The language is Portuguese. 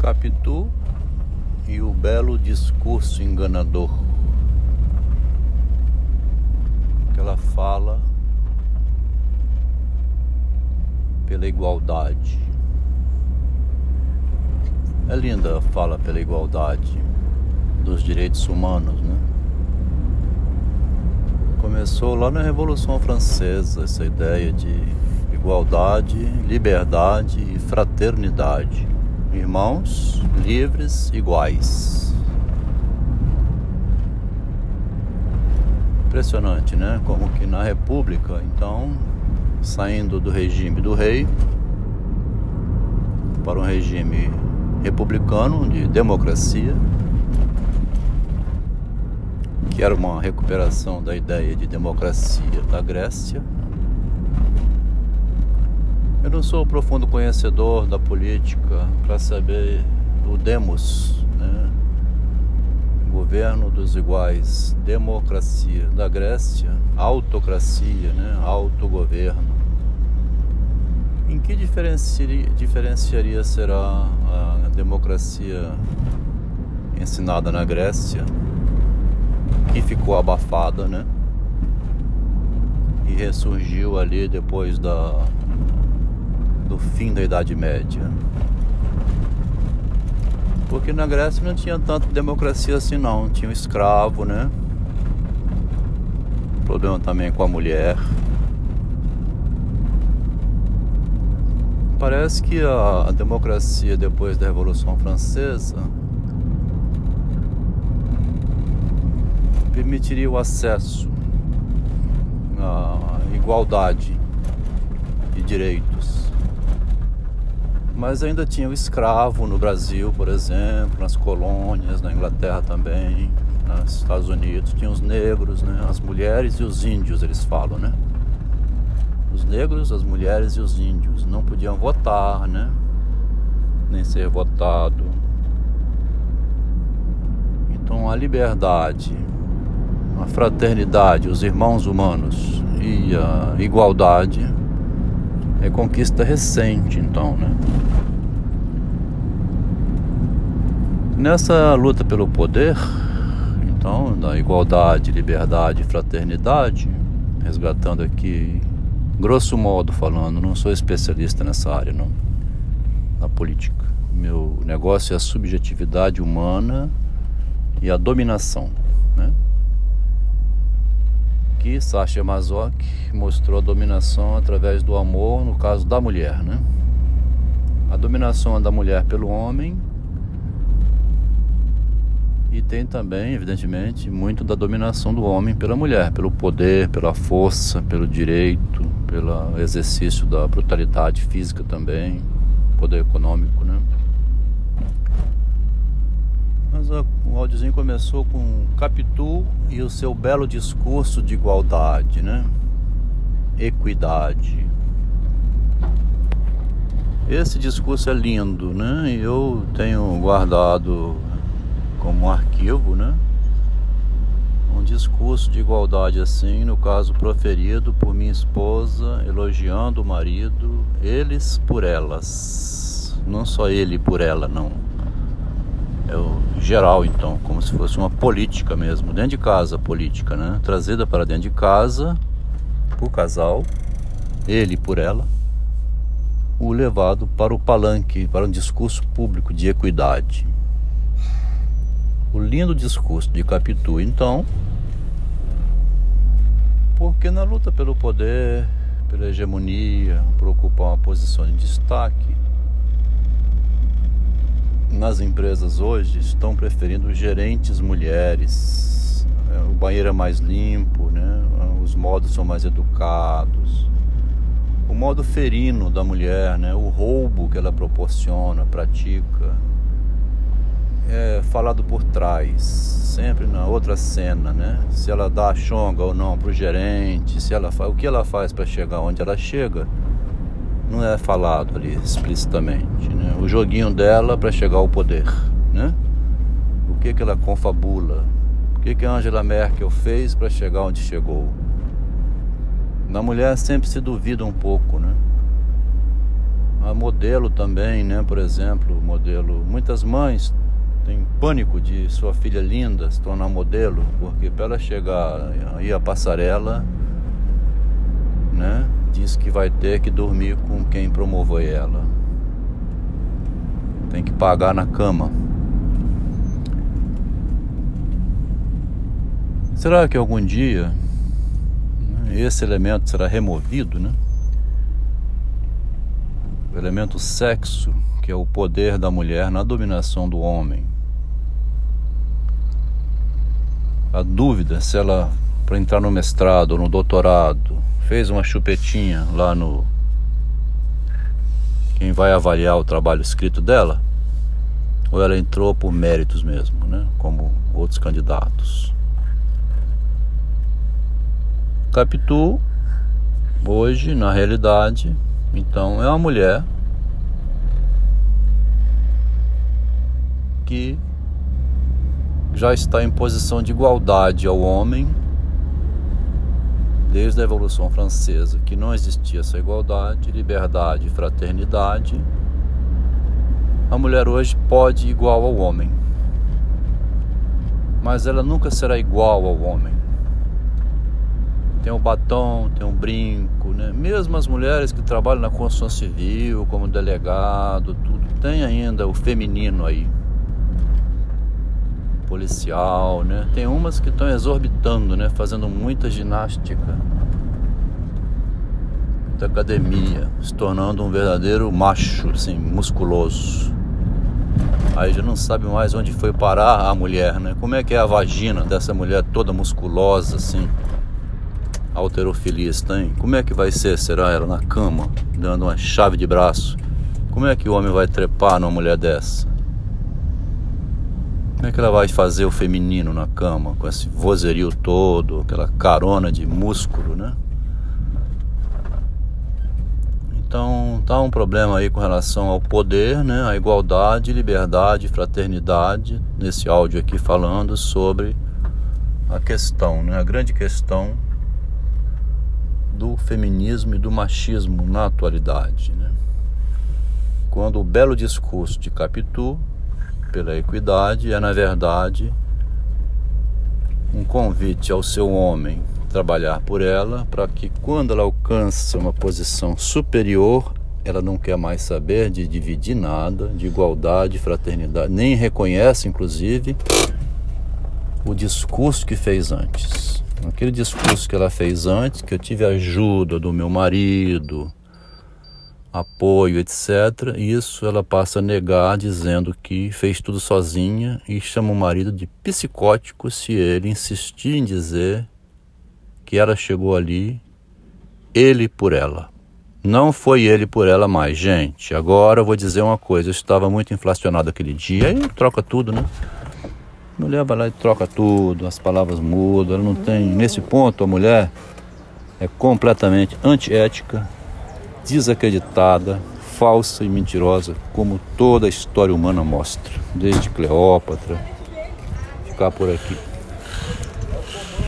Capitu e o belo discurso enganador ela fala pela igualdade. É linda a fala pela igualdade dos direitos humanos, né? Começou lá na Revolução Francesa essa ideia de igualdade, liberdade e fraternidade irmãos livres iguais. Impressionante, né? Como que na República, então, saindo do regime do rei para um regime republicano de democracia, que era uma recuperação da ideia de democracia da Grécia eu não sou profundo conhecedor da política para saber o demos, né? governo dos iguais, democracia da Grécia, autocracia, né? autogoverno. Em que diferenciaria, diferenciaria será a democracia ensinada na Grécia, que ficou abafada, né? E ressurgiu ali depois da do fim da Idade Média. Porque na Grécia não tinha tanta democracia assim não, tinha o escravo, né? Problema também com a mulher. Parece que a democracia depois da Revolução Francesa permitiria o acesso à igualdade de direitos mas ainda tinha o escravo no Brasil, por exemplo, nas colônias, na Inglaterra também, nos Estados Unidos, tinha os negros, né? as mulheres e os índios, eles falam, né? Os negros, as mulheres e os índios não podiam votar, né? Nem ser votado. Então a liberdade, a fraternidade, os irmãos humanos e a igualdade é conquista recente, então, né? Nessa luta pelo poder, então, da igualdade, liberdade fraternidade, resgatando aqui, grosso modo falando, não sou especialista nessa área, não, na política. Meu negócio é a subjetividade humana e a dominação, né? Aqui, Sasha Mazok mostrou a dominação através do amor, no caso da mulher, né? A dominação da mulher pelo homem e tem também, evidentemente, muito da dominação do homem pela mulher, pelo poder, pela força, pelo direito, pelo exercício da brutalidade física também, poder econômico, né? Mas o áudiozinho começou com Capitu e o seu belo discurso de igualdade, né? Equidade. Esse discurso é lindo, né? Eu tenho guardado como arquivo, né? Um discurso de igualdade assim, no caso proferido por minha esposa, elogiando o marido, eles por elas. Não só ele por ela, não é o geral então, como se fosse uma política mesmo, dentro de casa política, né? Trazida para dentro de casa por casal, ele por ela, o levado para o palanque, para um discurso público de equidade. O lindo discurso de Capitu, então, porque na luta pelo poder, pela hegemonia, por ocupar uma posição de destaque, nas empresas hoje estão preferindo gerentes mulheres. É, o banheiro é mais limpo, né? os modos são mais educados. O modo ferino da mulher, né? o roubo que ela proporciona, pratica, é falado por trás, sempre na outra cena, né? Se ela dá a chonga ou não para o gerente, se ela faz, o que ela faz para chegar onde ela chega não é falado ali explicitamente. Né? O joguinho dela para chegar ao poder. Né? O que, que ela confabula? O que, que Angela Merkel fez para chegar onde chegou? Na mulher sempre se duvida um pouco, né? a modelo também, né? Por exemplo, modelo. Muitas mães têm pânico de sua filha linda se tornar modelo, porque para ela chegar aí a passarela, né? Diz que vai ter que dormir com quem promoveu ela. Tem que pagar na cama. Será que algum dia né, esse elemento será removido, né? O elemento sexo, que é o poder da mulher na dominação do homem. A dúvida se ela, para entrar no mestrado ou no doutorado, fez uma chupetinha lá no. Quem vai avaliar o trabalho escrito dela? Ou ela entrou por méritos mesmo, né? Como outros candidatos. Capitu, hoje, na realidade, então é uma mulher que já está em posição de igualdade ao homem desde a Revolução Francesa, que não existia essa igualdade, liberdade e fraternidade. A mulher hoje pode igual ao homem, mas ela nunca será igual ao homem tem um batom, tem um brinco, né? Mesmo as mulheres que trabalham na construção civil, como delegado, tudo, tem ainda o feminino aí. Policial, né? Tem umas que estão exorbitando, né? Fazendo muita ginástica, muita academia, se tornando um verdadeiro macho, assim, musculoso. Aí já não sabe mais onde foi parar a mulher, né? Como é que é a vagina dessa mulher toda musculosa, assim? alterofilia tem? Como é que vai ser? Será ela na cama, dando uma chave de braço? Como é que o homem vai trepar numa mulher dessa? Como é que ela vai fazer o feminino na cama, com esse vozerio todo, aquela carona de músculo, né? Então tá um problema aí com relação ao poder, né? A igualdade, liberdade, fraternidade, nesse áudio aqui falando sobre a questão, né? A grande questão do feminismo e do machismo na atualidade. Né? Quando o belo discurso de Capitu pela equidade é, na verdade, um convite ao seu homem trabalhar por ela para que, quando ela alcança uma posição superior, ela não quer mais saber de dividir nada, de igualdade, fraternidade, nem reconhece, inclusive, o discurso que fez antes. Aquele discurso que ela fez antes, que eu tive ajuda do meu marido, apoio, etc. Isso ela passa a negar, dizendo que fez tudo sozinha e chama o marido de psicótico se ele insistir em dizer que ela chegou ali, ele por ela. Não foi ele por ela mais, gente. Agora eu vou dizer uma coisa: eu estava muito inflacionado aquele dia, aí troca tudo, né? A mulher vai lá e troca tudo, as palavras mudam, ela não tem. Nesse ponto, a mulher é completamente antiética, desacreditada, falsa e mentirosa, como toda a história humana mostra, desde Cleópatra, ficar por aqui.